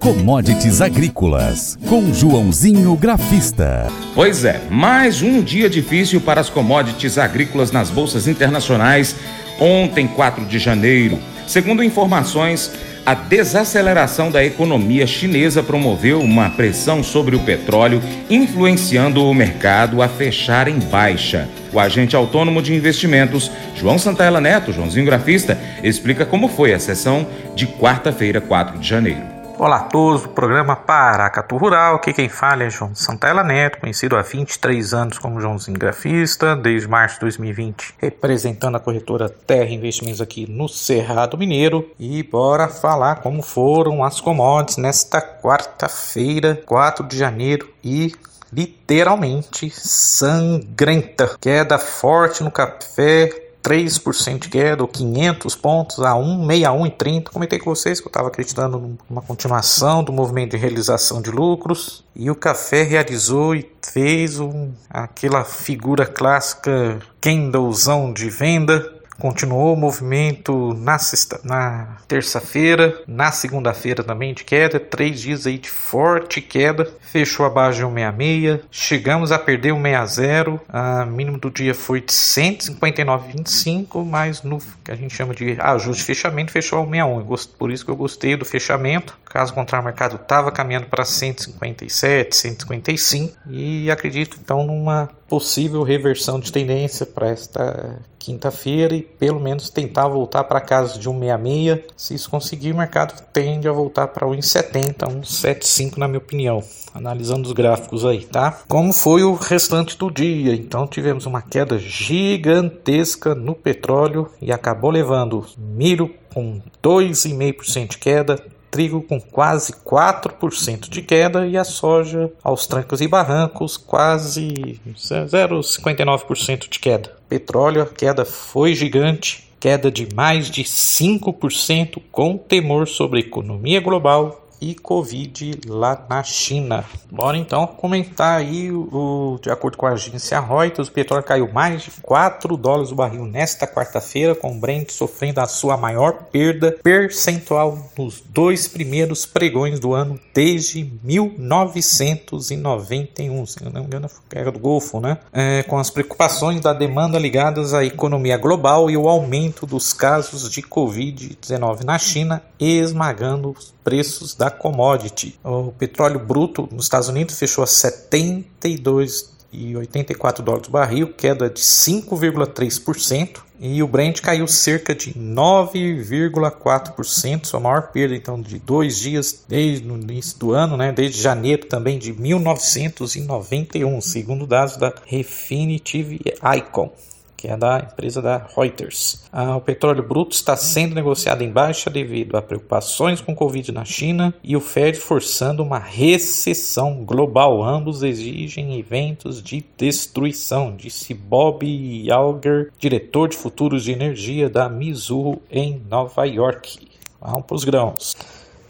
Commodities Agrícolas, com Joãozinho Grafista. Pois é, mais um dia difícil para as commodities agrícolas nas bolsas internacionais. Ontem, 4 de janeiro. Segundo informações, a desaceleração da economia chinesa promoveu uma pressão sobre o petróleo, influenciando o mercado a fechar em baixa. O agente autônomo de investimentos, João Santaella Neto, Joãozinho Grafista, explica como foi a sessão de quarta-feira, 4 de janeiro. Olá a todos, o programa Paracatu Rural, aqui quem fala é João Santella Neto, conhecido há 23 anos como Joãozinho Grafista, desde março de 2020, representando a corretora Terra Investimentos aqui no Cerrado Mineiro. E bora falar como foram as commodities nesta quarta-feira, 4 de janeiro, e literalmente sangrenta. Queda forte no café, 3% de queda, ou 500 pontos a 1,61,30. Comentei com vocês que eu estava acreditando numa continuação do movimento de realização de lucros. E o café realizou e fez um, aquela figura clássica candlezão de venda Continuou o movimento na, na terça-feira, na segunda-feira também de queda, três dias aí de forte queda, fechou abaixo de 166, chegamos a perder 160, a mínimo do dia foi de 159,25, mas no que a gente chama de ajuste de fechamento fechou a 161, por isso que eu gostei do fechamento, caso contrário o mercado estava caminhando para 157, 155 e acredito então numa possível reversão de tendência para esta quinta-feira e pelo menos tentar voltar para casa de 1,66. Se isso conseguir, o mercado tende a voltar para 1,70, 1,75 na minha opinião, analisando os gráficos aí, tá? Como foi o restante do dia? Então tivemos uma queda gigantesca no petróleo e acabou levando milho com 2,5% de queda, trigo com quase 4% de queda e a soja aos trancos e barrancos quase 0,59% de queda. Petróleo, a queda foi gigante, queda de mais de 5% com temor sobre a economia global e Covid lá na China. Bora então comentar aí o, de acordo com a agência Reuters, o petróleo caiu mais de 4 dólares o barril nesta quarta-feira, com o Brent sofrendo a sua maior perda percentual nos dois primeiros pregões do ano desde 1991, se não me engano, era do Golfo, né? É, com as preocupações da demanda ligadas à economia global e o aumento dos casos de Covid-19 na China, esmagando os preços da commodity. O petróleo bruto nos Estados Unidos fechou a 72,84 dólares o barril, queda de 5,3%. E o Brent caiu cerca de 9,4%, sua maior perda então de dois dias desde o início do ano, né, desde janeiro também de 1991, segundo dados da Refinitiv Icon que é da empresa da Reuters. Ah, o petróleo bruto está sendo negociado em baixa devido a preocupações com Covid na China e o Fed forçando uma recessão global. Ambos exigem eventos de destruição, disse Bob Alger, diretor de futuros de energia da Mizuho em Nova York. Vamos para os grãos.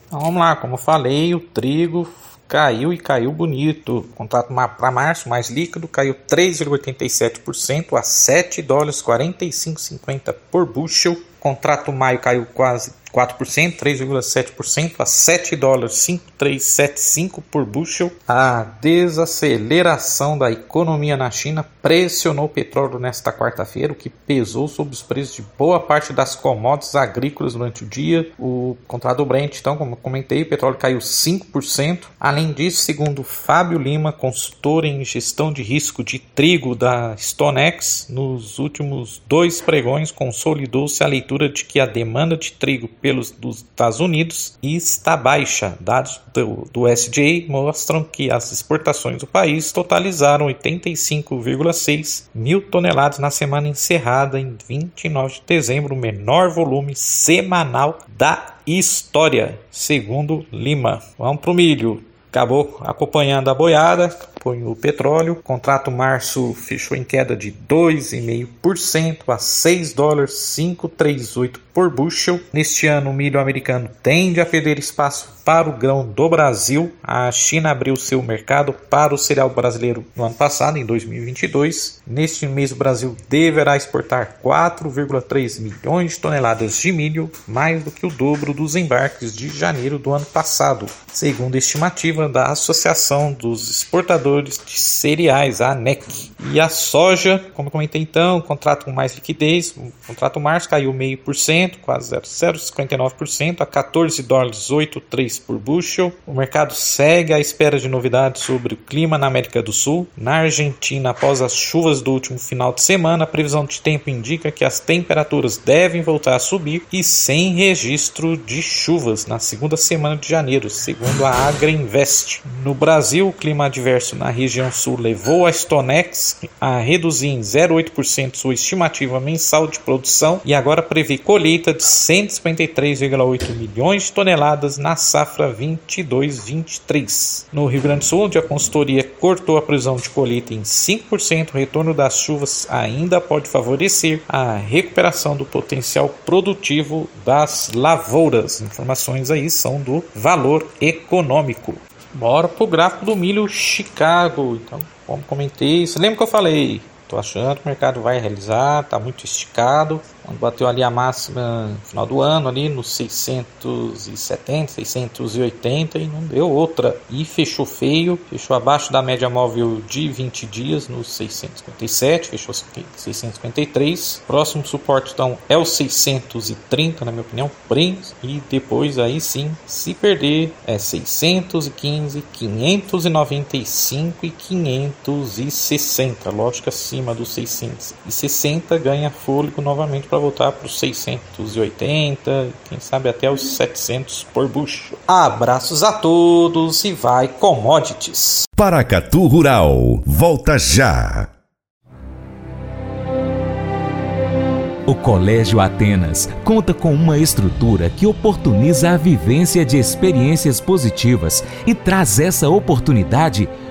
Então, vamos lá, como eu falei, o trigo caiu e caiu bonito. contrato para março mais líquido caiu 3,87% a 7 dólares 45,50 por bushel. Contrato maio caiu quase 4%, 3,7% a 7 dólares 5375 por bushel. A desaceleração da economia na China pressionou o petróleo nesta quarta-feira, o que pesou sobre os preços de boa parte das commodities agrícolas durante o dia. O contrato Brent, então, como comentei, o petróleo caiu 5%. Além disso, segundo Fábio Lima, consultor em gestão de risco de trigo da StoneX, nos últimos dois pregões consolidou-se a leitura de que a demanda de trigo pelos dos Estados Unidos está baixa. Dados do, do SJ mostram que as exportações do país totalizaram 85,6 mil toneladas na semana encerrada em 29 de dezembro, o menor volume semanal da história, segundo Lima. Vamos para o milho. Acabou acompanhando a boiada, põe o petróleo. O contrato março fechou em queda de 2,5% a 6 dólares 538 por bushel. Neste ano, o milho americano tende a perder espaço para o grão do Brasil. A China abriu seu mercado para o cereal brasileiro no ano passado, em 2022. Neste mês, o Brasil deverá exportar 4,3 milhões de toneladas de milho, mais do que o dobro dos embarques de janeiro do ano passado, segundo a estimativa da Associação dos Exportadores de Cereais, a ANEC. E a soja, como comentei então, contrato com mais liquidez, o contrato março caiu meio por cento, quase 0,59% a 14 dólares 8,3 por bushel. O mercado segue à espera de novidades sobre o clima na América do Sul. Na Argentina, após as chuvas do último final de semana, a previsão de tempo indica que as temperaturas devem voltar a subir e sem registro de chuvas na segunda semana de janeiro, segundo a Agriinvest. No Brasil, o clima adverso na região sul levou a Stonex a reduzir em 0,8% sua estimativa mensal de produção e agora prevê colheita de 153,8 milhões de toneladas na safra 22-23. No Rio Grande do Sul, onde a consultoria cortou a previsão de colheita em 5%, o retorno das chuvas ainda pode favorecer a recuperação do potencial produtivo das lavouras. Informações aí são do valor econômico. Bora pro gráfico do milho Chicago. Então, como comentei, você lembra que eu falei? Tô achando que o mercado vai realizar, tá muito esticado. Quando bateu ali a máxima no final do ano, ali nos 670, 680 e não deu outra. E fechou feio, fechou abaixo da média móvel de 20 dias, nos 657, fechou 653. Próximo suporte então é o 630, na minha opinião, bem. E depois aí sim, se perder, é 615, 595 e 560. Lógico acima dos 660 ganha fôlego novamente para voltar para os 680, quem sabe até os 700 por bucho. Abraços a todos e vai commodities. Paracatu Rural, volta já. O Colégio Atenas conta com uma estrutura que oportuniza a vivência de experiências positivas e traz essa oportunidade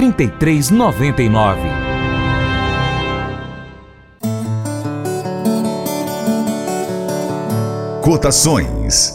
3399. Cotações.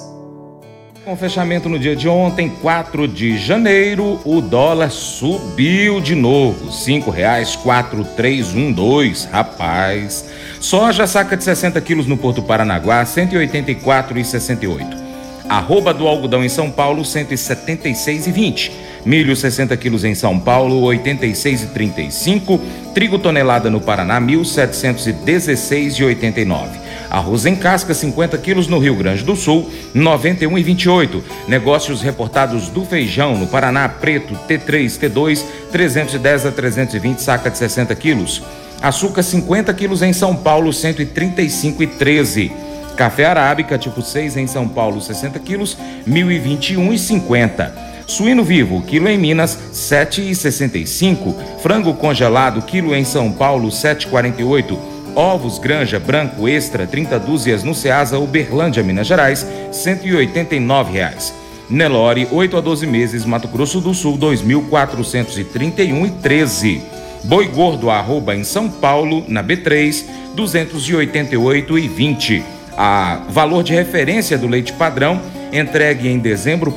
Com fechamento no dia de ontem, 4 de janeiro, o dólar subiu de novo, cinco reais quatro três um dois, rapaz. Soja saca de 60 quilos no Porto Paranaguá, 184,68. Arroba do algodão em São Paulo, 176,20. Milho 60 quilos em São Paulo, 86,35. Trigo tonelada no Paraná, 1.716,89. Arroz em casca 50 quilos no Rio Grande do Sul, 91,28. Negócios reportados do feijão no Paraná, preto T3, T2, 310 a 320 saca de 60 quilos. Açúcar 50 quilos em São Paulo, 135,13. Café arábica tipo 6 em São Paulo, 60 quilos, 1.021,50. Suíno vivo, quilo em Minas, 7,65. Frango congelado, quilo em São Paulo, 7,48. Ovos Granja Branco Extra, 30 dúzias no Ceasa Uberlândia, Minas Gerais, 189 reais. Nelore, 8 a 12 meses, Mato Grosso do Sul, 2.431,13. Boi gordo arroba em São Paulo, na B3, 288,20. A valor de referência do leite padrão entregue em dezembro,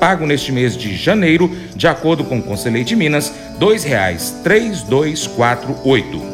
pago neste mês de janeiro, de acordo com o Conselheiro de Minas, R$ 2,3248.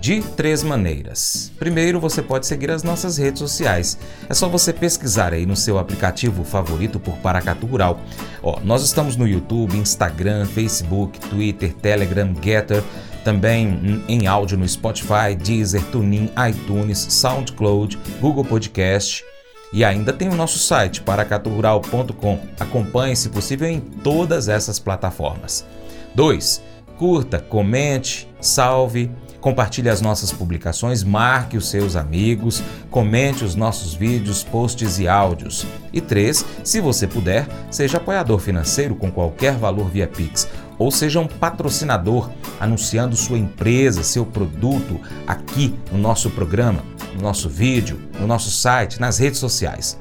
de três maneiras. Primeiro, você pode seguir as nossas redes sociais. É só você pesquisar aí no seu aplicativo favorito por Paracatu Rural. Ó, nós estamos no YouTube, Instagram, Facebook, Twitter, Telegram, Getter, também em áudio no Spotify, Deezer, TuneIn, iTunes, SoundCloud, Google Podcast. E ainda tem o nosso site, paracaturural.com. Acompanhe, se possível, em todas essas plataformas. 2. Curta, comente, salve, compartilhe as nossas publicações, marque os seus amigos, comente os nossos vídeos, posts e áudios. E 3. Se você puder, seja apoiador financeiro com qualquer valor via Pix ou seja um patrocinador anunciando sua empresa, seu produto aqui no nosso programa no nosso vídeo, no nosso site, nas redes sociais.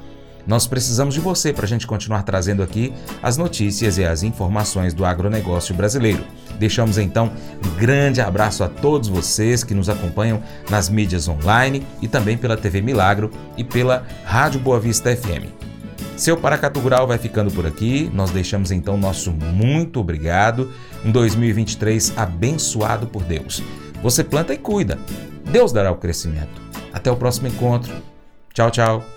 Nós precisamos de você para a gente continuar trazendo aqui as notícias e as informações do agronegócio brasileiro. Deixamos então um grande abraço a todos vocês que nos acompanham nas mídias online e também pela TV Milagro e pela Rádio Boa Vista FM. Seu Paracatu Rural vai ficando por aqui. Nós deixamos então nosso muito obrigado. Um 2023 abençoado por Deus. Você planta e cuida. Deus dará o crescimento. Até o próximo encontro. Tchau, tchau.